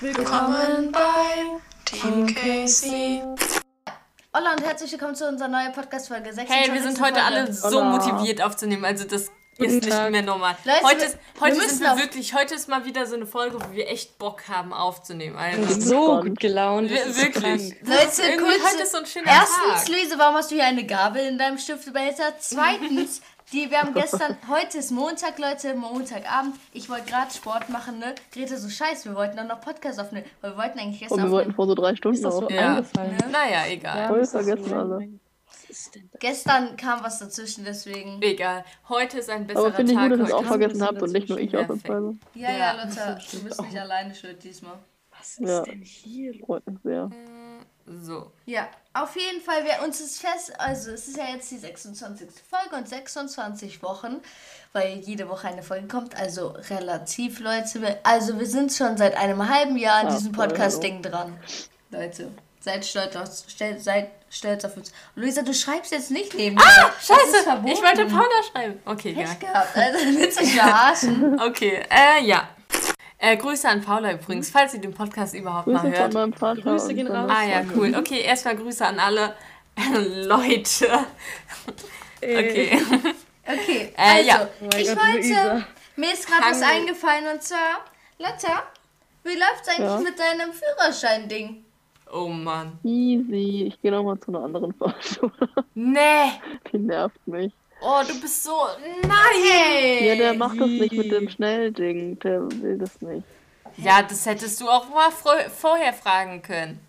Willkommen bei Team Casey. Hola und herzlich willkommen zu unserer neuen Podcast-Folge 26. Hey, wir sind heute Folge. alle so motiviert aufzunehmen. Also das ist nicht Tag. mehr normal. Leute, heute ist, wir heute müssen sind wir auf- wirklich, heute ist mal wieder so eine Folge, wo wir echt Bock haben aufzunehmen. Also, so gut gelaunt. wir- das ist wirklich. krank. Das ist Leute, irgendwie, kurz. heute ist so ein schöner Erstens, Tag. Luise, warum hast du hier eine Gabel in deinem Stiftebehälter? Zweitens, die, wir haben gestern, heute ist Montag, Leute, Montagabend. Ich wollte gerade Sport machen, ne? Grete, so scheiße, wir wollten dann noch Podcast aufnehmen, weil wir wollten eigentlich Und gestern wir wollten vor so drei Stunden Ist das so. Ja. eingefallen? Naja, egal. Voll das ist vergessen alle. rein- Was ist denn das? Gestern kam was dazwischen, deswegen. Egal. Heute ist ein besserer Aber finde ich Tag. gut, dass ihr es heute. auch vergessen habt und nicht nur ich ausnahmsweise. Ja, ja, Ja. Lotta, du bist nicht alleine schuld diesmal. Was ist Ja. denn hier? Freut mich sehr. So. Ja, auf jeden Fall, wir, uns ist fest, also es ist ja jetzt die 26. Folge und 26 Wochen, weil jede Woche eine Folge kommt, also relativ, Leute. Wir, also wir sind schon seit einem halben Jahr an Ja, diesem Podcast-Ding dran. Leute, seid stolz auf, stell, seid stolz auf uns. Luisa, du schreibst jetzt nicht neben mir. Ah, Scheiße, ich wollte Paula schreiben. Okay, ja. Pech gehabt, also willst du verarschen? Okay, äh, ja. Äh, Grüße an Paula übrigens, falls sie den Podcast überhaupt Grüße mal von hört. meinem Vater. Grüße und gehen raus. Ah ja, cool. Okay, erstmal Grüße an alle Leute. Okay. Okay, Äh, also, ja. Oh mein ich Gott, wollte, Luisa. mir ist gerade was eingefallen und zwar, Lotta, wie läuft's eigentlich Ja. mit deinem Führerschein-Ding? Oh Mann. Easy. Ich gehe nochmal zu einer anderen Fahrschule. Nee. Die nervt mich. Oh, du bist so. Nein. Hey! Ja, der macht das nicht mit dem Schnellding. Der will das nicht. Ja, das hättest du auch mal vorher fragen können.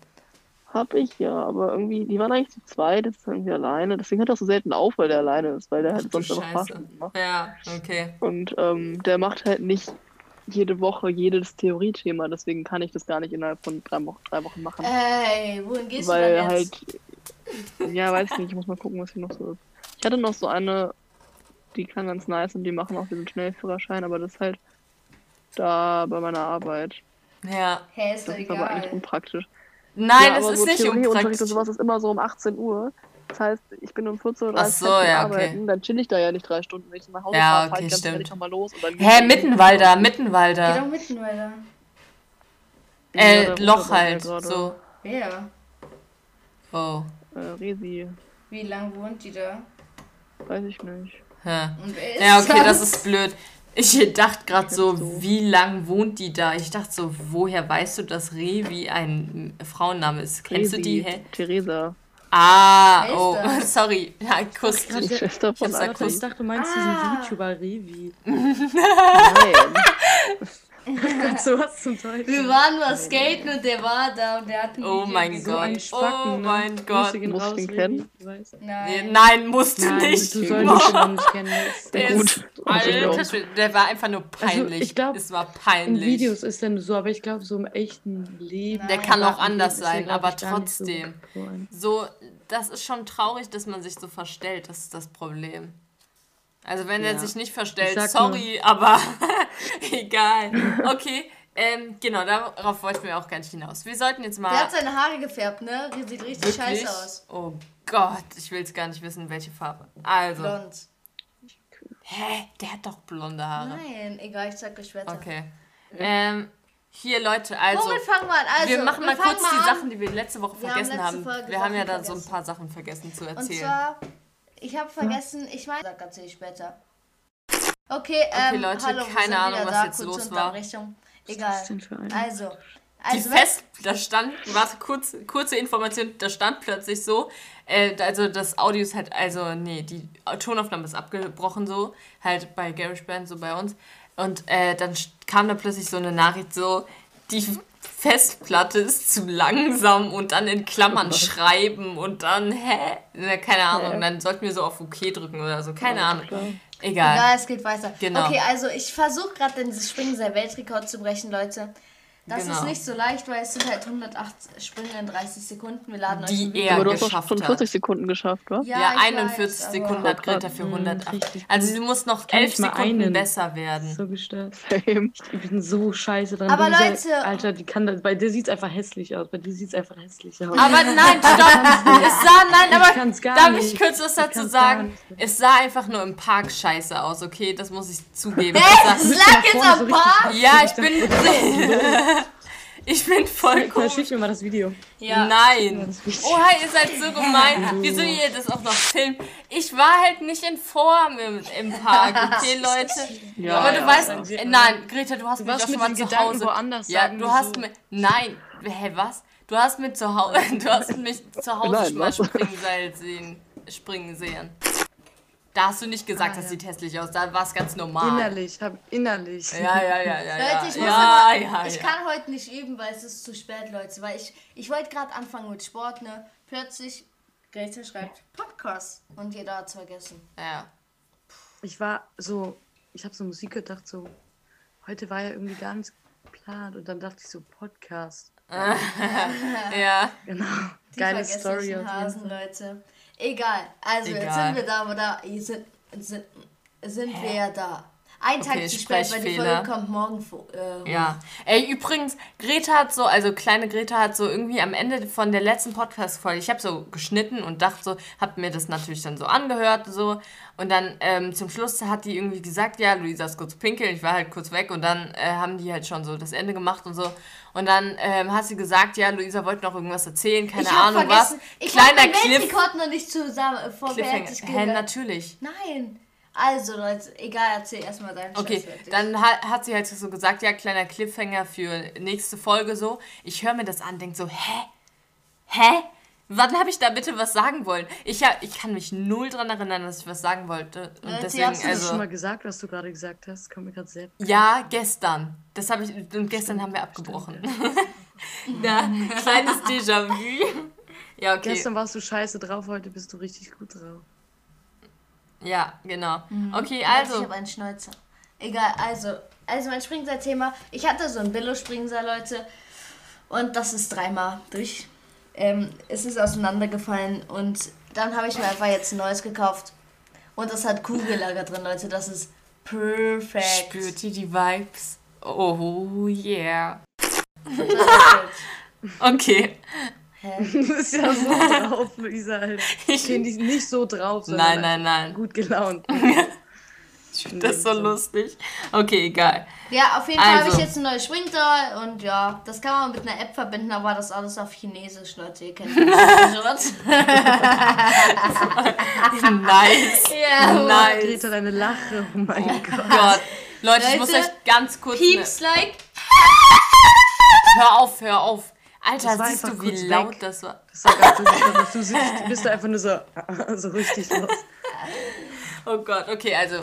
Hab ich ja, aber irgendwie, die waren eigentlich zu zweit, jetzt ist er irgendwie alleine. Deswegen hört er so selten auf, weil der alleine ist, weil der halt Du sonst einfach. Fahrstunden macht. Ja, okay. Und ähm, der macht halt nicht jede Woche jedes Theoriethema, deswegen kann ich das gar nicht innerhalb von drei Wochen, drei Wochen machen. Ey, wohin gehst weil du denn halt, jetzt? ja, weiß ich nicht, ich muss mal gucken, was hier noch so ist. Ich hatte noch so eine, die klang ganz nice und die machen auch diesen Schnellführerschein, aber das ist halt da bei meiner Arbeit. Ja. Hey, ist doch Das ist aber eigentlich egal. unpraktisch. Nein, ja, es aber ist so nicht Theorieunterricht unpraktisch. und sowas ist immer so um 18 Uhr. Das heißt, ich bin um 14.30 Uhr so, fertig ja, arbeiten, dann chill ich da ja nicht drei Stunden, wenn ich nach Hause Ja, fahre, okay, fahr ich ganz ehrlich nochmal los. Hä, Mittenwalder, Geh Mittenwalder. doch mitten, Alter. Ja, Äh, der Loch halt. So. Wer? Oh. Äh, Resi, Wie lange wohnt die da? Weiß ich nicht. Hä. Und wer ist Ja, okay, das ist blöd. Ich dachte gerade so, so. wie lang wohnt die da? Ich dachte so, woher weißt du, dass Revi ein Frauenname ist? Kennst du die? Hä? Theresa, Ah, ist oh, sorry. Ja, Kuss. die Schwester von hab's Warte, Alter. ich dachte, du meinst Ah. diesen YouTuber Revi. Nein. so was zum Teil. Wir waren nur skaten und der war da und der hat Oh mein so Gott. Spacken, Oh mein Gott. Musst du ihn Revi, kennen? Nein. Nein, musst du Nein, nicht. du solltest ihn nicht kennen. Der Gut. ist, Also. Alter, der war einfach nur peinlich. ich glaub, es war In peinlich. Videos ist er nur so, aber ich glaube, so im echten Leben. Der kann auch anders er, sein, glaub aber trotzdem. so So, das ist schon traurig, dass man sich so verstellt. Das ist das Problem. Also wenn er Ja. sich nicht Ich verstellt, sorry, aber egal. Okay, ähm, genau, darauf wollten wir auch gar nicht hinaus. Wir sollten jetzt mal... Der hat seine Haare gefärbt, ne? Die sieht richtig wirklich, scheiße aus. Oh Gott, ich will es gar nicht wissen, welche Farbe. Also, Blond. hä, der hat doch blonde Haare. Nein, egal, ich zeig euch später. Okay. Ähm, hier, Leute, also... Womit fangen wir an? Also, wir machen mal fangen kurz die an. Sachen, die wir letzte Woche Wir haben vergessen haben. Folge Wir haben ja da so ein paar Sachen vergessen zu Und erzählen. zwar, ich habe vergessen, ich meine, das erzähle ich später. Okay, ähm, Leute, hallo, keine Ahnung, was da, jetzt los war. Egal. ein? Also, Die also Fest, da stand, warte, kurz, kurze Information, da stand plötzlich so, äh, also das Audio ist halt, also, nee, die Tonaufnahme ist abgebrochen so, halt bei GarageBand, so bei uns. Und äh, dann kam da plötzlich so eine Nachricht so, die Festplatte ist zu langsam und dann in Klammern schreiben und dann, hä? Na, Keine Ahnung, dann sollten wir so auf OK drücken oder so, keine Ahnung. Egal. Ja, es geht weiter. Genau. Okay, also ich versuche gerade den Springen-Weltrekord zu brechen, Leute. Das Genau. ist nicht so leicht, weil es sind halt 108 Sprünge in 30 Sekunden. Wir laden euch Die Video. er Aber du hast geschafft schon hat. 40 Sekunden geschafft, wa? Ja, ich 41 weiß, Sekunden hat Greta für Mm, 108. richtig Also gut. du musst noch kann 11 nicht mal Sekunden einen. besser werden. So gestört. Same. Ich bin so scheiße dran. Aber Dieser- Leute- Alter, die kann das, bei dir sieht es einfach hässlich aus. Bei dir sieht es einfach hässlich aus. Aber nein, stopp! Es sah, nein, Ich aber gar darf nicht. ich kurz was Ich dazu sagen? Es sah einfach nur im Park scheiße aus, okay? Das muss ich zugeben. Hä? Es lag jetzt am Park? ja, ich bin. Ich bin voll komisch. Schick mir mal das Video. Ja. Nein. Video. Oha, ihr seid so gemein. Wieso ihr das auch noch filmt? Ich war halt nicht in Form im, im Park, okay, Leute? Ja, Aber du ja. weißt, äh, nein, Greta, du hast Du mich doch schon mal zu Gedanken Hause. woanders, Ja, sagen du wir hast so. mir, nein, hä, was? Du hast mich zu Hause, du hast mich zu Hause Nein, schon mal? Springseil sehen, springen sehen. Da hast du nicht gesagt, Ah, das ja. sieht hässlich aus, da war es ganz normal. Innerlich, hab innerlich. Ja, ja, ja, ja. ja. Leute, ich muss ja, aber, ja, ich kann heute nicht üben, weil es ist zu spät, Leute. Weil ich, ich wollte gerade anfangen mit Sport, ne? Plötzlich, Greta schreibt Podcast und jeder hat's vergessen. ja. Ich war so, ich habe so Musik gedacht, so, heute war ja irgendwie gar nichts geplant und dann dachte ich so, Podcast. Ja, Genau. Die Geile Story Hasen. Leute. Egal. Also, jetzt Egal. sind wir da, oder sind, sind, sind wir ja da. Ein Tag Okay, zu spät, weil die. Folge kommt morgen vor. Äh, ja. Ey, übrigens, Greta hat so, also kleine Greta hat so irgendwie am Ende von der letzten Podcast-Folge, ich habe so geschnitten und dachte so, hab mir das natürlich dann so angehört so und dann ähm, zum Schluss hat die irgendwie gesagt, ja, Luisa ist kurz pinkeln, ich war halt kurz weg und dann äh, haben die halt schon so das Ende gemacht und so und dann ähm, hat sie gesagt, ja, Luisa wollte noch irgendwas erzählen, keine ich Ahnung was. Ich habe Kleiner Cliff. Weltrekord noch nicht zusammen äh, Cliffhanger. vorbereitet Hä, natürlich. Nein. Also, Leute, egal, erzähl erstmal deinen Okay, Scheiß dann hat, hat sie halt so gesagt, ja, kleiner Cliffhanger für nächste Folge so. Ich höre mir das an, denk so, hä? Hä? Wann habe ich da bitte was sagen wollen? Ich, hab, ich kann mich null dran erinnern, dass ich was sagen wollte. Und Leute, deswegen, hast du Hast du schon also. mal gesagt, was du gerade gesagt hast? Kommt mir gerade sehr. Ja, gestern. Das habe ich. Und gestern haben wir abgebrochen. Na, kleines Déjà-vu. Ja, okay. Gestern warst du scheiße drauf, heute bist du richtig gut drauf. Ja, genau. Okay, Leute, Ich also. habe einen Schnäuzer. Egal, also, also mein Springseil-Thema. Ich hatte so ein Billo-Springseil, Leute. Und das ist dreimal durch. Ähm, es ist auseinandergefallen und dann habe ich mir einfach jetzt ein neues gekauft. Und das hat Kugellager drin, Leute. Das ist perfekt. Spürt ihr die Vibes? Oh yeah. Okay. Hä? Du bist ja so drauf, Luisa. Alter. Ich finde dich nicht so drauf, sondern Nein, nein, nein. gut gelaunt. Das ist so lustig. Okay, egal. Ja, auf jeden Fall habe Also. ich jetzt ein neues Springseil und ja, das kann man mit einer App verbinden, aber das alles auf Chinesisch, Leute. Ihr kennt das. Nice. ja, Nice. Greta, deine Lache, oh mein Gott. Gott. Leute, ich muss Leute, euch ganz kurz. Pieps like. Hör auf, hör auf. Alter, Das siehst du, wie laut weg. das war? Das war ganz lustig, du, siehst, du bist da einfach nur so, so richtig los. Oh Gott, okay, also.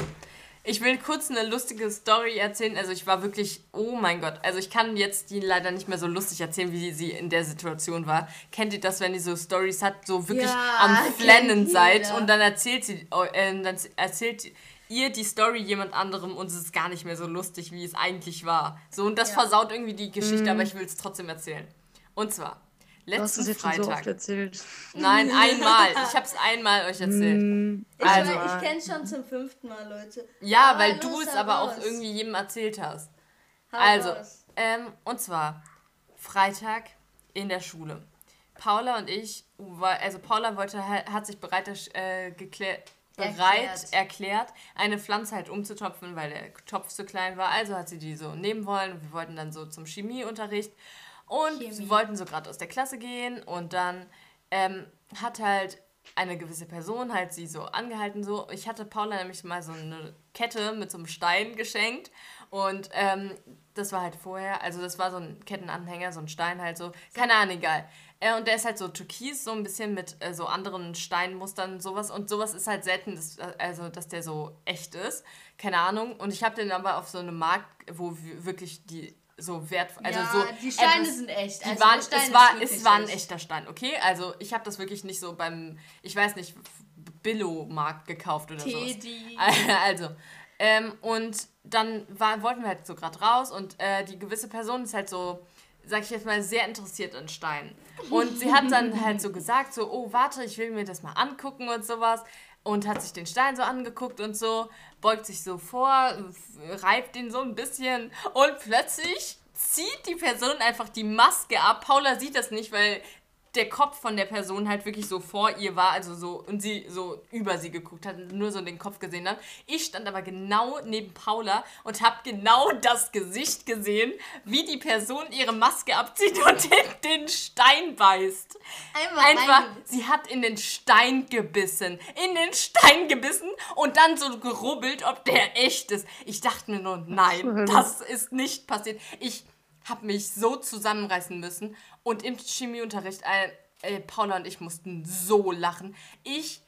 Ich will kurz eine lustige Story erzählen. Also ich war wirklich, oh mein Gott. Also ich kann jetzt die leider nicht mehr so lustig erzählen, wie sie in der Situation war. Kennt ihr das, wenn ihr so Stories hat, so wirklich Ja, am Flennen seid und dann erzählt sie, äh, dann erzählt ihr die Story jemand anderem und es ist gar nicht mehr so lustig, wie es eigentlich war. So und das versaut irgendwie die Geschichte, aber ich will es trotzdem erzählen. Und zwar Du hast letzten es jetzt schon so oft Freitag. erzählt. Nein, einmal. Ich habe es einmal euch erzählt. Hm, Ich, Also- ich kenne schon zum fünften Mal, Leute. Ja, Aber weil du es aber auch irgendwie jedem erzählt hast. Hau Also, ähm, und zwar Freitag in der Schule. Paula und ich, war- also Paula wollte, hat sich bereit, äh, geklär, bereit Erklärt. erklärt, eine Pflanze halt umzutopfen, weil der Topf zu klein war. Also hat sie die so nehmen wollen wir wollten dann so zum Chemieunterricht und Chemie. sie wollten so gerade aus der Klasse gehen und dann ähm, hat halt eine gewisse Person halt sie so angehalten so. Ich hatte Paula nämlich mal so eine Kette mit so einem Stein geschenkt und ähm, das war halt vorher, also das war so ein Kettenanhänger, so ein Stein halt so, keine Ahnung, egal. Äh, und der ist halt so türkis, so ein bisschen mit äh, so anderen Steinmustern, sowas. Und sowas ist halt selten, dass, also dass der so echt ist. Keine Ahnung. Und ich habe den aber auf so einem Markt, wo wir wirklich die so wertvoll, also ja, so die Steine etwas- sind echt. die Also waren, es, war, es war ein echt. echter Stein, okay? Also ich habe das wirklich nicht so beim, ich weiß nicht, Billo-Markt gekauft oder so. Teddy. Also, ähm, und dann war, wollten wir halt so gerade raus und äh, die gewisse Person ist halt so, sag ich jetzt mal, sehr interessiert in Steinen. Und sie hat dann halt so gesagt, so, oh, warte, ich will mir das mal angucken und sowas. Und hat sich den Stein so angeguckt und so, beugt sich so vor, reibt ihn so ein bisschen und plötzlich zieht die Person einfach die Maske ab. Paula sieht das nicht, weil der Kopf von der Person halt wirklich so vor ihr war, also so, und sie so über sie geguckt hat, und nur so den Kopf gesehen hat. Ich stand aber genau neben Paula und habe genau das Gesicht gesehen, wie die Person ihre Maske abzieht und in den Stein beißt. Einfach Einfach, sie hat in den Stein gebissen. In den Stein gebissen und dann so gerubbelt, ob der echt ist. Ich dachte mir nur, nein, das ist nicht passiert. Ich habe mich so zusammenreißen müssen. Und im Chemieunterricht, äh, äh, Paula und ich mussten so lachen. Ich,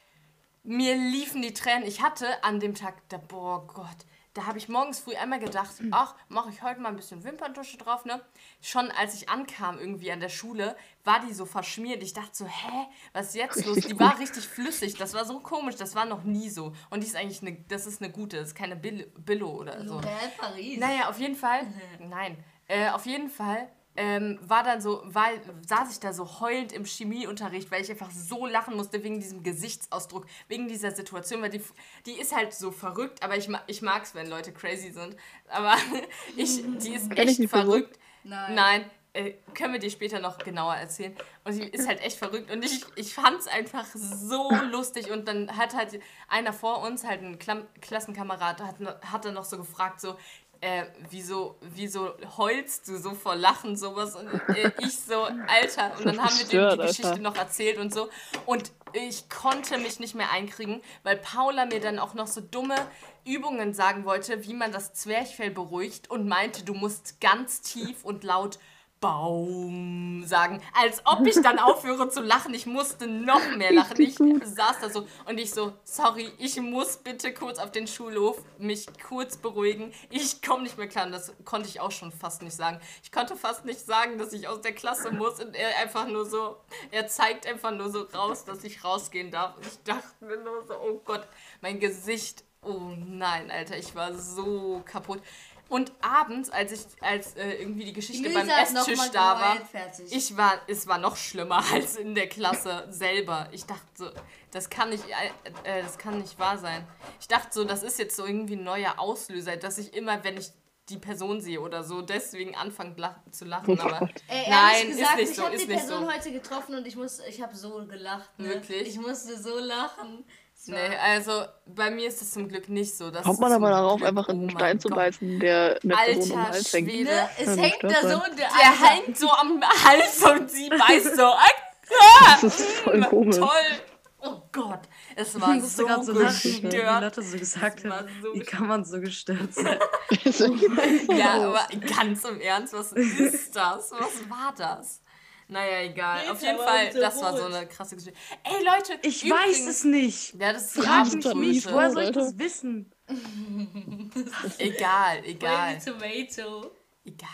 mir liefen die Tränen. Ich hatte an dem Tag, da, boah Gott, da habe ich morgens früh einmal gedacht, ach, mache ich heute mal ein bisschen Wimperntusche drauf, ne? Schon als ich ankam irgendwie an der Schule, war die so verschmiert. Ich dachte so, hä, was ist jetzt los? Die war richtig flüssig. Das war so komisch, das war noch nie so. Und die ist eigentlich eine, das ist eine gute, das ist keine Bill Billo oder so. Paris. Naja, auf jeden Fall. Nein. Äh, auf jeden Fall ähm, war dann so, war, saß ich da so heulend im Chemieunterricht, weil ich einfach so lachen musste wegen diesem Gesichtsausdruck, wegen dieser Situation, weil die, die ist halt so verrückt, aber ich, ich mag es, wenn Leute crazy sind. Aber ich, die ist echt Person? verrückt. Nein. Nein. Äh, können wir dir später noch genauer erzählen. Und sie ist halt echt verrückt. Und ich, ich fand es einfach so lustig. Und dann hat halt einer vor uns, halt ein Klam Klassenkamerad, hat, hat dann noch so gefragt, so, äh, wieso, wieso heulst du so vor Lachen, sowas? Und äh, ich so, Alter. Und dann haben wir dem die Geschichte Alter. noch erzählt und so. Und ich konnte mich nicht mehr einkriegen, weil Paula mir dann auch noch so dumme Übungen sagen wollte, wie man das Zwerchfell beruhigt und meinte, du musst ganz tief und laut Baum sagen, als ob ich dann aufhöre zu lachen. Ich musste noch mehr lachen. Ich saß da so und ich so, sorry, ich muss bitte kurz auf den Schulhof mich kurz beruhigen. Ich komme nicht mehr klar. Und das konnte ich auch schon fast nicht sagen. Ich konnte fast nicht sagen, dass ich aus der Klasse muss und er einfach nur so, er zeigt einfach nur so raus, dass ich rausgehen darf. Und ich dachte mir nur so, oh Gott, mein Gesicht, oh nein, Alter, ich war so kaputt. Und abends, als ich, als äh, irgendwie die Geschichte Lisa beim Esstisch da war, fertig. ich war, es war noch schlimmer als in der Klasse selber. Ich dachte so, das kann nicht, äh, äh, das kann nicht wahr sein. Ich dachte so, das ist jetzt so irgendwie ein neuer Auslöser, dass ich immer, wenn ich die Person sehe oder so, deswegen anfange lach zu lachen. Oh Aber. Ey, nein, gesagt, ist nicht ich so, habe ist die Person so. heute getroffen und ich muss, ich habe so gelacht. Ne? Wirklich? Ich musste so lachen. War- Nee, also bei mir ist es zum Glück nicht so. Das Kommt man aber darauf, Glück- einfach in oh Stein zu Gott. beißen, der eine Person um den Alter Hals hängt. Schwede. Ne? Es Ja, hängt da so und der, Der Alter, hängt so am Hals und sie beißt so. Das ist voll komisch. Toll. Oh Gott, es war so gerade so lachen, wie gestört. Lotte so gesagt Das war hat. so Wie kann man so gestört sein? Ja, aber ganz im Ernst, was ist das? Was war das? Naja, egal. Auf jeden Fall, so das war so eine krasse Geschichte. Ey, Leute, Ich übrigens- weiß es nicht. Ja, das ist Frag mich nicht. Woher soll ich das wissen? Egal, egal, Tomato. egal.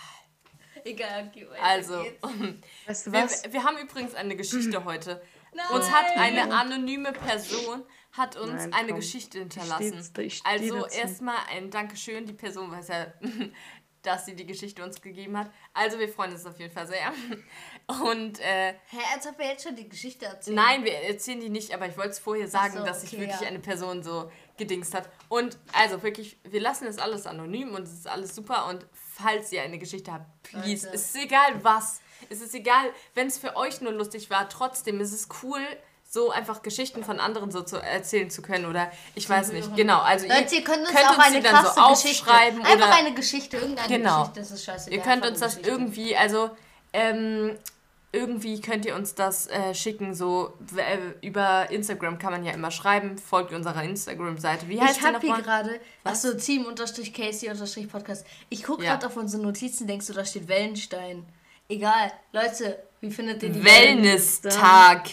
Egal, okay, Also. Weißt du wir, was? wir haben übrigens eine Geschichte heute. Nein. Uns hat eine anonyme Person hat uns Nein, eine. Geschichte Ich hinterlassen. steh's- ich steh also erstmal ein Dankeschön. Die Person weiß ja, dass sie die Geschichte uns gegeben hat. Also wir freuen uns auf jeden Fall sehr. Und äh, Hä, als ob wir jetzt schon die Geschichte erzählen. nein, wir erzählen die nicht, aber ich wollte es vorher sagen, so, dass sich okay, wirklich ja. eine Person so gedingst hat. Und also wirklich, wir lassen das alles anonym und es ist alles super. Und falls ihr eine Geschichte habt, please, Leute. es ist egal was. Es ist egal, wenn es für euch nur lustig war, trotzdem ist es cool, so einfach Geschichten von anderen so zu erzählen zu können oder ich weiß nicht. Genau, also Leute, ihr könnt uns könnt auch eine die dann so Geschichte. aufschreiben Einfach oder eine Geschichte, irgendeine Genau. Geschichte, das ist scheißegal. Ihr könnt uns eine das Geschichte. irgendwie, also ähm, irgendwie könnt ihr uns das äh, schicken, so äh, über Instagram kann man ja immer schreiben, folgt unserer Instagram-Seite. Wie heißt Ich die habe hier gerade, achso, Team-Casey-Podcast. Ich gucke Ja. gerade auf unsere Notizen, denkst du, da steht Wellenstein. Egal. Leute, wie findet ihr die Wellness-Tag.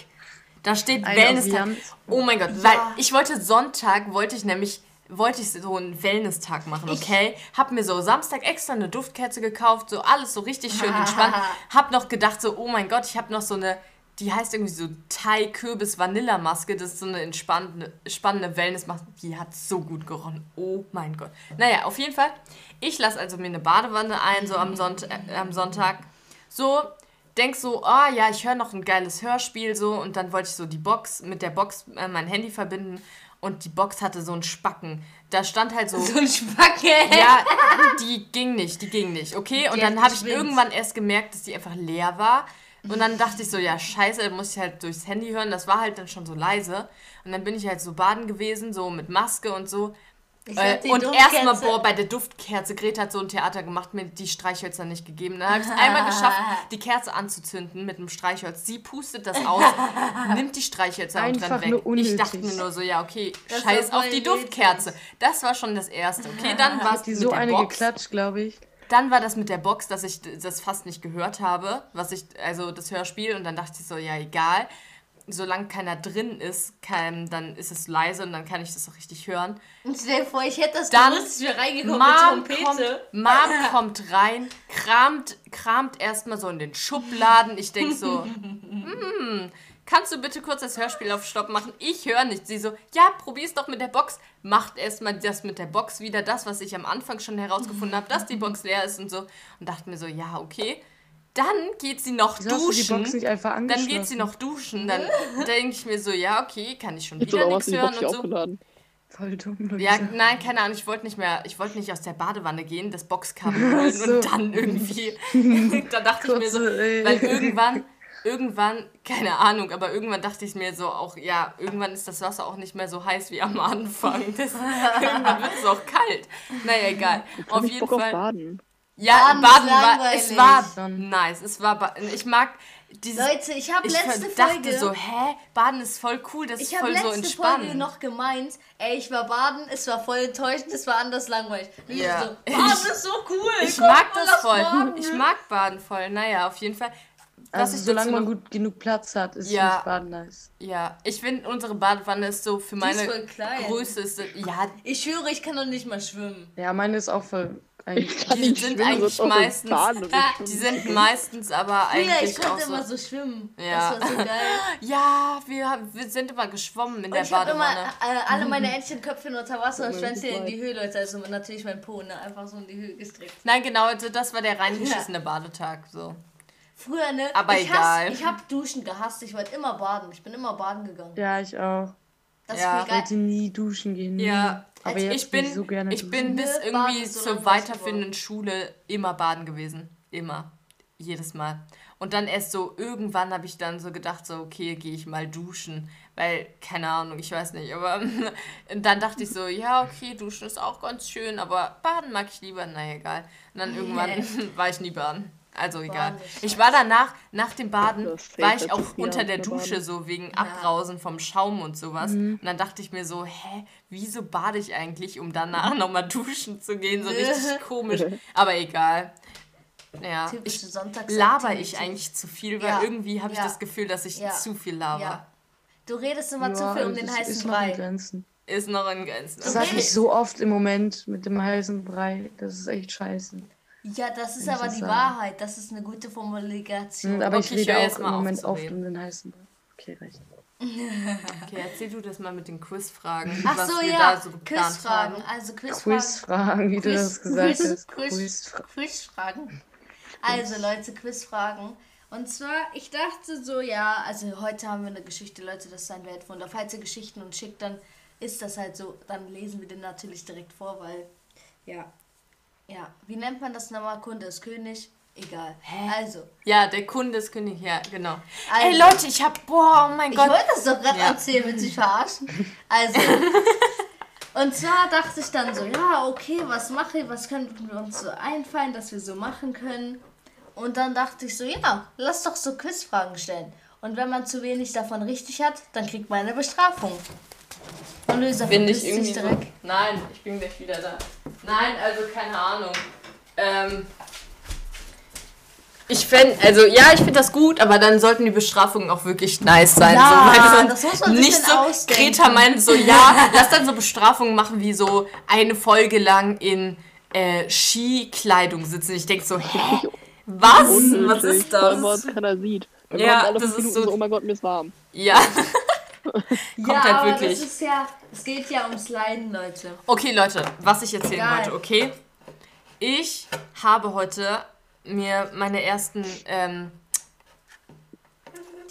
Da steht Wellness-Tag. Oh mein Gott, weil ich wollte Sonntag, wollte ich nämlich, wollte ich so einen Wellness-Tag machen, okay? Hab mir so Samstag extra eine Duftkerze gekauft, so alles so richtig schön entspannt. Hab noch gedacht so, oh mein Gott, ich habe noch so eine, die heißt irgendwie so Thai Kürbis Vanilla Maske, das ist so eine entspannende, spannende Wellness-Maske, die hat so gut gerochen. Oh mein Gott. Naja, auf jeden Fall, ich lasse also mir eine Badewanne ein, so am, Sonnt äh, am Sonntag. So, denk so, ah ja, ich höre noch ein geiles Hörspiel so und dann wollte ich so die Box, mit der Box äh, mein Handy verbinden und die Box hatte so einen Spacken. Da stand halt so, So ein Spacke. ja, die ging nicht, die ging nicht, okay? Und Die dann habe ich irgendwann erst gemerkt, dass die einfach leer war. Und dann dachte ich so, ja, scheiße, dann muss ich halt durchs Handy hören. Das war halt dann schon so leise. Und dann bin ich halt so baden gewesen, so mit Maske und so. Äh, und erstmal, boah, bei der Duftkerze, Greta hat so ein Theater gemacht, mir die Streichhölzer nicht gegeben. Dann habe ich es einmal geschafft, die Kerze anzuzünden mit einem Streichholz. Sie pustet das aus, nimmt die Streichhölzer und rennt nur weg. Ich dachte mir nur so, ja, okay, Das scheiß auf die Duftkerze. Das war schon das Erste. Okay, dann war es mit so der eine Box. geklatscht, glaube ich. Dann war das mit der Box, dass ich das fast nicht gehört habe, was ich, also das Hörspiel, und dann dachte ich so, ja, egal. Solange keiner drin ist, kann, dann ist es leise und dann kann ich das auch richtig hören. Und stell dir vor, ich hätte das Dann gewusst, ich wäre reingekommen Mom mit kommt, Trompete. Mom kommt rein, kramt, kramt erstmal so in den Schubladen. Ich denke so, hm, kannst du bitte kurz das Hörspiel auf Stopp machen? Ich höre nicht. Sie so, ja, probier's doch mit der Box. Macht erstmal das mit der Box wieder, das, was ich am Anfang schon herausgefunden habe, dass die Box leer ist und so. Und dachte mir so, ja, okay. Dann geht sie noch Wieso hast du die duschen. Box nicht einfach Dann geht sie noch duschen. Dann denke ich mir so, ja, okay, kann ich schon Jetzt wieder nichts du hören und so. aufgeladen? Voll dumm, Luisa. Ja, nein, keine Ahnung, ich wollte nicht mehr, ich wollte nicht aus der Badewanne gehen, das Boxkabel holen so. und dann irgendwie, da dachte ich mir so, Kurze, ey. weil irgendwann, irgendwann, keine Ahnung, aber irgendwann dachte ich mir so auch, ja, irgendwann ist das Wasser auch nicht mehr so heiß wie am Anfang. Das, irgendwann wird es auch kalt. Naja, egal. Auf ich jeden Bock Fall. auf Baden. Ja, Baden Baden, ist war, es war Schon. nice, es war, ich mag dieses, Leute, ich habe ich letzte dachte Folge... so, hä, Baden ist voll cool, das Ich ist habe voll so letzte entspannend. Folge noch gemeint, ey, ich war baden, es war voll enttäuschend, es war anders langweilig. Und ich Ja. so, baden Ich- ist so cool. Ich komm, mag das voll. baden. Ich mag Baden voll. Naja, auf jeden Fall. Was Also ich solange man noch, gut genug Platz hat, ist Ja. nicht Baden nice. Ja, ich finde, unsere Badewanne ist so für meine voll klein. Größe. Ist, ja, Ich schwöre, ich kann doch nicht mal schwimmen. Ja, meine ist auch voll eigentlich. die Ich sind eigentlich meistens. Ich Die sind meistens aber ich eigentlich auch konnte so. immer so schwimmen. Ja. Das war so geil. Ja, wir, haben- wir sind immer geschwommen in Und der ich habe immer Badewanne. äh, alle meine Entchenköpfe unter Wasser und Oh Schwänze in Gott. die Höhe, Leute. Also natürlich mein Po, ne? Einfach so in die Höhe gestreckt. Nein, genau, also das war der reingeschissene Badetag. So. Früher, ne? Aber ich egal. Hasse, ich habe Duschen gehasst. Ich wollte immer baden. Ich bin immer baden gegangen. Ja, ich auch. Das Ja. ist Ich wollte nie duschen gehen. nie. Ja, aber also jetzt ich bin, so gerne ich bin bis irgendwie so zur weiterführenden Schule immer baden gewesen. Immer. Jedes Mal. Und dann erst so, irgendwann habe ich dann so gedacht, so, okay, gehe ich mal duschen. Weil, keine Ahnung, ich weiß nicht, aber dann dachte ich so, ja, okay, duschen ist auch ganz schön, aber baden mag ich lieber, naja, egal. Und dann irgendwann war ich nie baden. Also egal. Ich war danach, nach dem Baden, war ich auch unter der Dusche, so wegen Abbrausen vom Schaum und sowas. Und dann dachte ich mir so, hä, wieso bade ich eigentlich, um danach nochmal duschen zu gehen? So richtig komisch. Aber egal. Ja, ich Typische Sonntags. laber ich eigentlich zu viel, weil Ja, irgendwie habe ich ja, das Gefühl, dass ich ja, zu viel laber. Du redest immer zu viel um den heißen Brei. Grenzen. Ist noch in Grenzen. Das sag ich so oft im Moment mit dem heißen Brei. Das ist echt scheiße. Ja, das ist ich aber die sage. Wahrheit. Das ist eine gute Formulation. Mhm, aber ich Okay, ich rede jetzt auch im Moment oft um den heißen Brei. Okay, recht. Okay, erzähl du das mal mit den Quizfragen, Ach was so, wir ja. da so Quizfragen. haben. Also Quizfragen. Quizfragen, wie du das gesagt hast. Quiz, Quizfragen. Quizfragen. Also Leute, Quizfragen. Und zwar, ich dachte so, ja, also heute haben wir eine Geschichte, Leute, das ist ein Weltwunder. Falls ihr Geschichten uns schickt, dann ist das halt so, dann lesen wir den natürlich direkt vor, weil, ja, ja, wie nennt man das nochmal? Kunde ist König? Egal. Also, Ja, der Kunde ist König, ja, genau. Also- Ey Leute, ich hab, boah, oh mein ich Gott. wollte das doch gerade Ja. erzählen, du mich verarschen? Also, und zwar dachte ich dann so, ja, okay, was mache ich, was könnten wir uns so einfallen, dass wir so machen können? Und dann dachte ich so, ja, lass doch so Quizfragen stellen. Und wenn man zu wenig davon richtig hat, dann kriegt man eine Bestrafung. Und Luisa bin ich irgendwie so. direkt. Nein, ich bin gleich wieder da. Nein, also keine Ahnung. Ähm, ich fände, also ja, ich finde das gut, aber dann sollten die Bestrafungen auch wirklich nice sein. Ja, so, weil das muss man nicht so. ausdenken. Greta meint so, ja, lass dann so Bestrafungen machen wie so eine Folge lang in äh, Skikleidung sitzen. Ich denke so, hä? Was? Was Unnötig, ist Vor allem, weil das? es keiner sieht. Dann Ja, das ist so- so, oh mein Gott, mir ist warm. Ja. Kommt ja, halt aber wirklich. das ist ja, es geht ja ums Leiden, Leute. Okay, Leute, was ich erzählen Egal. wollte, okay? Ich habe heute mir meine ersten, ähm,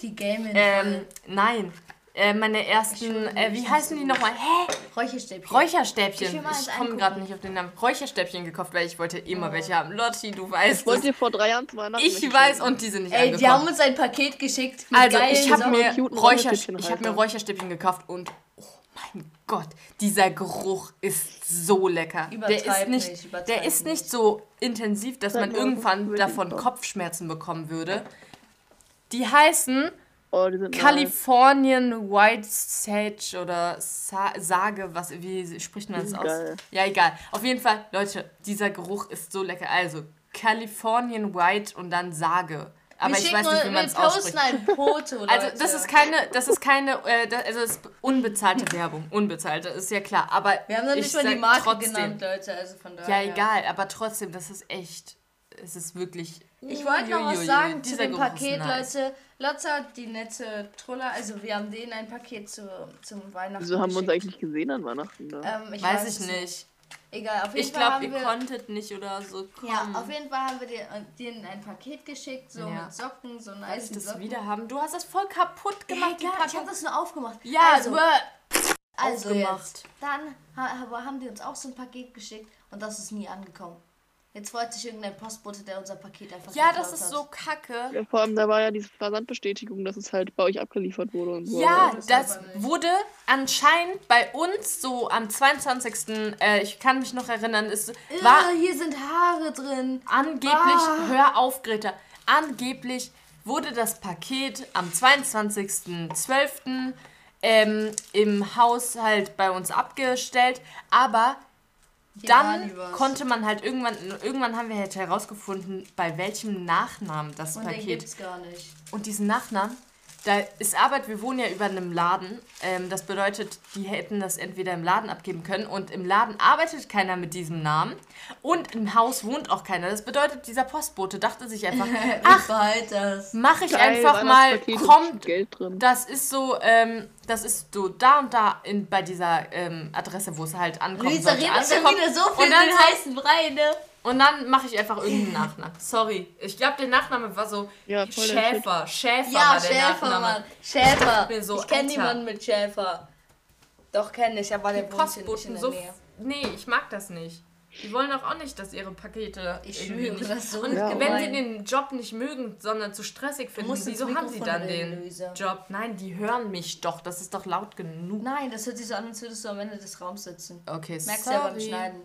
Die Gaming. ähm, nein, äh, meine ersten, äh, wie heißen die nochmal? Hä? Räucherstäbchen. Ich Räucherstäbchen. eins Ich komme gerade nicht auf den Namen. Räucherstäbchen gekauft, weil ich wollte immer welche haben. Lotti, du weißt Ich wollte dir vor drei Jahren zu Weihnachten Ich weiß und die sind nicht Ey, die haben angekommen. uns ein Paket geschickt mit Also geilen ich habe mir, Räucher, Räucherstäbchen ich hab mir. Räucherstäbchen gekauft und oh mein Gott, dieser Geruch ist so lecker. Der ist Übertreib nicht, nicht, übertreib der ist nicht so intensiv, dass man irgendwann davon Kopfschmerzen bekommen würde. Die heißen Oh, die sind nice. Californian White Sage oder Sa Sage, was, wie spricht man das aus? geil. Ja, egal. Auf jeden Fall, Leute, dieser Geruch ist so lecker. Also, Californian White und dann Sage. Aber wir ich weiß nicht, wie man es posten ausspricht. ein Foto, Leute. Also das ist keine, das ist keine, äh, das, also das ist unbezahlte Werbung, unbezahlte, ist ja klar. Aber Wir haben noch ich nicht mal die Marke trotzdem, genannt, Leute, also von Ja, daher. egal, aber trotzdem, das ist echt, es ist wirklich. Ich wollte noch was sagen zu dem Paket, nice. Leute. Lotz hat die nette Truller, also wir haben denen ein Paket zu, zum Weihnachten Wieso haben wir uns eigentlich gesehen an Weihnachten da? Ähm, ich Weiß es ich nicht. Egal, auf jeden Ich Fall glaube, haben ihr wir... konntet nicht oder so kommen. Ja, auf jeden Fall haben wir dir, äh, denen ein Paket geschickt, so Ja. mit Socken, so nice ich das Socken. wieder haben? Du hast das voll kaputt gemacht, die ja, egal, ich habe das nur aufgemacht. Ja, also, also aufgemacht. jetzt. Dann ha, ha- haben die uns auch so ein Paket geschickt und das ist nie angekommen. Jetzt freut sich irgendein Postbote, der unser Paket einfach Ja, das ist hat. so kacke. Ja, vor allem, da war ja diese Versandbestätigung, dass es halt bei euch abgeliefert wurde und so. Ja, das das wurde anscheinend bei uns so am 22. Äh, ich kann mich noch erinnern, es war Ah, hier sind Haare drin. angeblich, Ah. hör auf, Greta, angeblich wurde das Paket am 22.12. Ähm, im Haushalt bei uns abgestellt, aber war dann was. konnte man halt irgendwann, irgendwann haben wir halt herausgefunden, bei welchem Nachnamen das Und den Paket gibt's gar nicht. und diesen Nachnamen, da ist Arbeit, wir wohnen ja über einem Laden. Ähm, das bedeutet, die hätten das entweder im Laden abgeben können und im Laden arbeitet keiner mit diesem Namen und im Haus wohnt auch keiner. Das bedeutet, dieser Postbote dachte sich einfach, Ach, behalt das. mach ich Geil, einfach mal, kommt, Geld drin. das ist so, ähm, das ist so da und da in, bei dieser ähm, Adresse, wo es halt ankommt. Luisa redet schon wieder so viel und dann, heißen Brei, ne? Und dann mache ich einfach irgendeinen Nachnamen. Sorry. Ich glaube, der Nachname war so Ja, Schäfer. Schäfer Ja, war der Schäfer, Nachname. Mann. Schäfer. bin so, ich kenne niemanden mit Schäfer. Doch, kenne ich, aber der in Postboten der so. Nähe. Nee, ich mag das nicht. Die wollen doch auch nicht, dass ihre Pakete Ich irgendwie schwöre, nicht. das so Und Ja. wenn sie den Job nicht mögen, sondern zu stressig finden, wieso haben sie dann den Luisa. Job? Nein, die hören mich doch. Das ist doch laut genug. Nein, das hört sich so an, als würdest du am Ende des Raums sitzen. Okay, Merkst du ja beim sorry. Schneiden.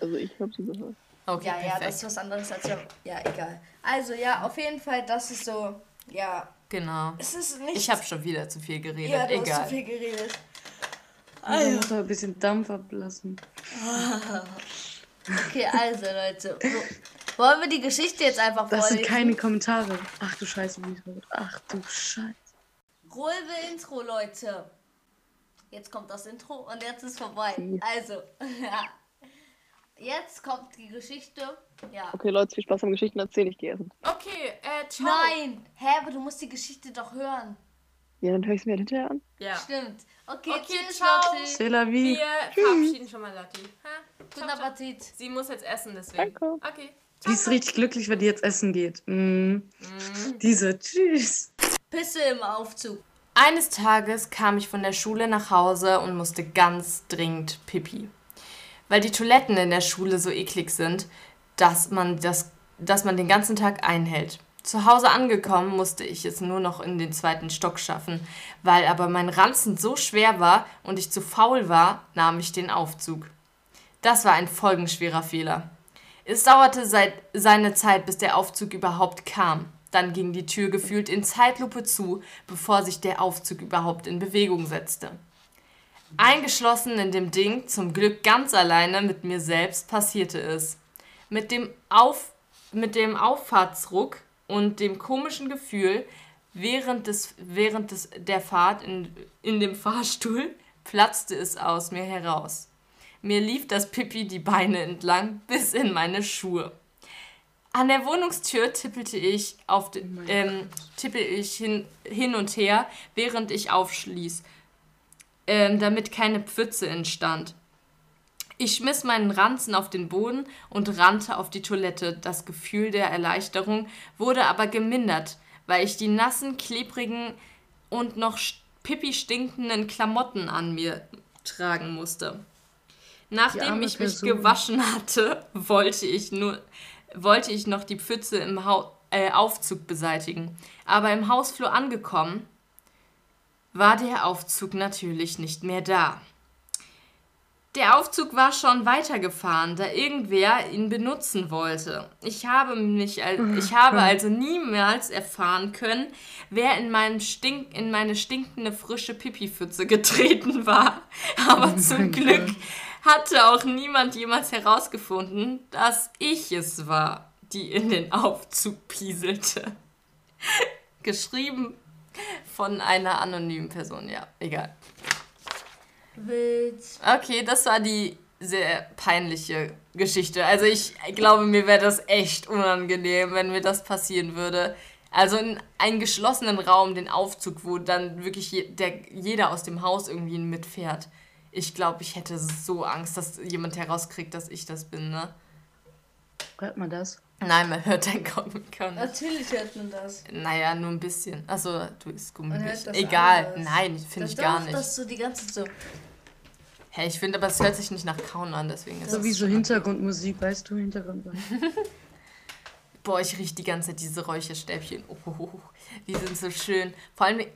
Also ich hab sie gehört. Okay, Ja, ja, perfekt. das ist was anderes als ja. Ja, egal. Also, ja, auf jeden Fall, das ist so. Ja, genau. es ist nicht. Ich habe schon wieder zu viel geredet. ja, du hast Egal. zu viel geredet. Also muss ein bisschen Dampf ablassen. Okay, also, Leute. wo- Wollen wir die Geschichte jetzt einfach Das sind vorlesen? keine Kommentare. Ach du Scheiße, wie tot. Ach du Scheiße. Ruhe-Intro, Leute. Jetzt kommt das Intro und jetzt ist vorbei. Also, ja. Jetzt kommt die Geschichte. Ja. Okay, Leute, viel Spaß beim Geschichten erzählen. Ich gehe essen. Okay, äh, ciao. Nein! Hä, aber du musst die Geschichte doch hören. Ja, dann höre ich es mir halt hinterher an. Ja. Stimmt. Okay, Okay, tschüss, ciao. Lotti. C'est la vie. Wir verabschieden schon mal Lotti. Ha? Guten Ciao, ciao. Appetit. Sie muss jetzt essen, deswegen. Danke. Okay. Die ist richtig glücklich, wenn die jetzt essen geht. Mm. Diese, tschüss. Pisse im Aufzug. Eines Tages kam ich von der Schule nach Hause und musste ganz dringend pipi. Weil die Toiletten in der Schule so eklig sind, dass man, das, dass man den ganzen Tag einhält. Zu Hause angekommen musste ich es nur noch in den zweiten Stock schaffen. Weil aber mein Ranzen so schwer war und ich zu faul war, nahm ich den Aufzug. Das war ein folgenschwerer Fehler. Es dauerte seit seine Zeit, bis der Aufzug überhaupt kam. Dann ging die Tür gefühlt in Zeitlupe zu, bevor sich der Aufzug überhaupt in Bewegung setzte. Eingeschlossen in dem Ding, zum Glück ganz alleine mit mir selbst, passierte es. Mit dem, Auf, mit dem Auffahrtsruck und dem komischen Gefühl, während, des, während des, der Fahrt in, in dem Fahrstuhl, platzte es aus mir heraus. Mir lief das Pipi die Beine entlang bis in meine Schuhe. An der Wohnungstür tippelte ich, auf ähm, tippe ich hin, hin und her, während ich aufschließ, ähm, damit keine Pfütze entstand. Ich schmiss meinen Ranzen auf den Boden und rannte auf die Toilette. Das Gefühl der Erleichterung wurde aber gemindert, weil ich die nassen, klebrigen und noch pipi stinkenden Klamotten an mir tragen musste. Nachdem ich mich gewaschen hatte, wollte ich nur wollte ich noch die Pfütze im Hau äh, Aufzug beseitigen. Aber im Hausflur angekommen, war der Aufzug natürlich nicht mehr da. Der Aufzug war schon weitergefahren, da irgendwer ihn benutzen wollte. Ich habe mich, al- ich habe also niemals erfahren können, wer in, meinen Stink, in meine stinkende frische Pipipfütze getreten war. Aber zum mein Glück hatte auch niemand jemals herausgefunden, dass ich es war, die in den Aufzug pieselte. Geschrieben von einer anonymen Person, ja, egal. Wild. Okay, das war die sehr peinliche Geschichte. Also ich glaube, mir wäre das echt unangenehm, wenn mir das passieren würde. Also in einen geschlossenen Raum, den Aufzug, wo dann wirklich je, der, jeder aus dem Haus irgendwie mitfährt. Ich glaube, ich hätte so Angst, dass jemand herauskriegt, dass ich das bin, ne? Hört man das? Nein, man hört dein Kaum nicht. Natürlich hört man das. Naja, nur ein bisschen. Achso, du isst Man Gummi. hört das Egal, anders. nein, finde ich gar nicht. Das so die ganze Zeit so. Hey, ich finde aber, es hört sich nicht nach Kauen an, deswegen ist So es wie so Hintergrundmusik, weißt du, Hintergrundmusik. Boah, ich rieche die ganze Zeit diese Räucherstäbchen. Oh, die sind so schön. Vor allem,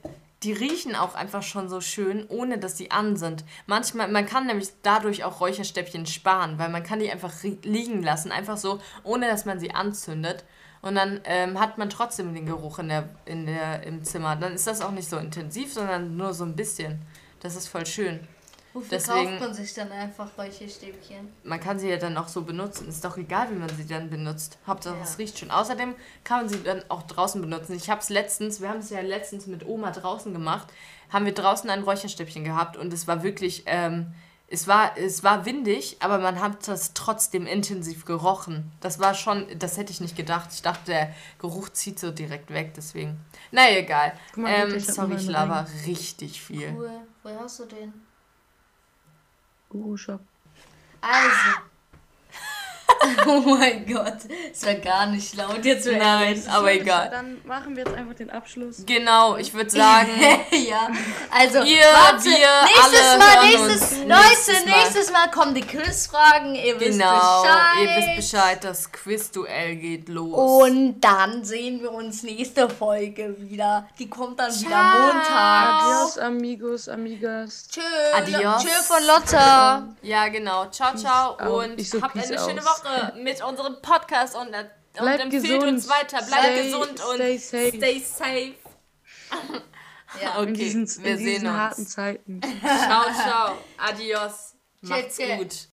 die riechen auch einfach schon so schön, ohne dass sie an sind. Manchmal, man kann nämlich dadurch auch Räucherstäbchen sparen, weil man kann die einfach liegen lassen, einfach so, ohne dass man sie anzündet. Und dann ähm, hat man trotzdem den Geruch in der, in der, im Zimmer. Dann ist das auch nicht so intensiv, sondern nur so ein bisschen. Das ist voll schön. Wofür Deswegen- kauft man sich dann einfach Räucherstäbchen? Man kann sie ja dann auch so benutzen. Ist doch egal, wie man sie dann benutzt. Hauptsache, Ja. es riecht schön. Außerdem kann man sie dann auch draußen benutzen. Ich habe es letztens, wir haben es ja letztens mit Oma draußen gemacht, haben wir draußen ein Räucherstäbchen gehabt und es war wirklich, ähm, es war, es war windig, aber man hat das trotzdem intensiv gerochen. Das war schon, das hätte ich nicht gedacht. Ich dachte, der Geruch zieht so direkt weg, deswegen. Naja, egal. Guck mal, ähm, sorry, ich laber richtig viel. Cool. Woher hast du den? suja. Ai, Oh mein Gott. Es war gar nicht laut jetzt. Nein, aber egal. Dann machen wir jetzt einfach den Abschluss. Genau, ich würde sagen. ja, also Ihr, warte, wir nächstes alle Mal, hören nächstes, uns Leute, nächstes Mal. nächstes Mal kommen die Quizfragen, ihr wisst Genau, Bescheid. ihr wisst Bescheid, das Quizduell geht los. Und dann sehen wir uns nächste Folge wieder. Die kommt dann wieder Montag. Adios, amigos, amigas. Tschö. Adios. Tschö von Lotta. ja, genau. Ciao, ciao Peace und Ich so habt eine schöne aus. Woche mit unserem Podcast und, und Bleibt empfehlt gesund. uns weiter. Bleibt Stay- gesund und stay safe. Stay safe. Ja. Okay, In diesen, wir in diesen sehen harten uns. Zeiten. Ciao, ciao. Adios. Macht's gut.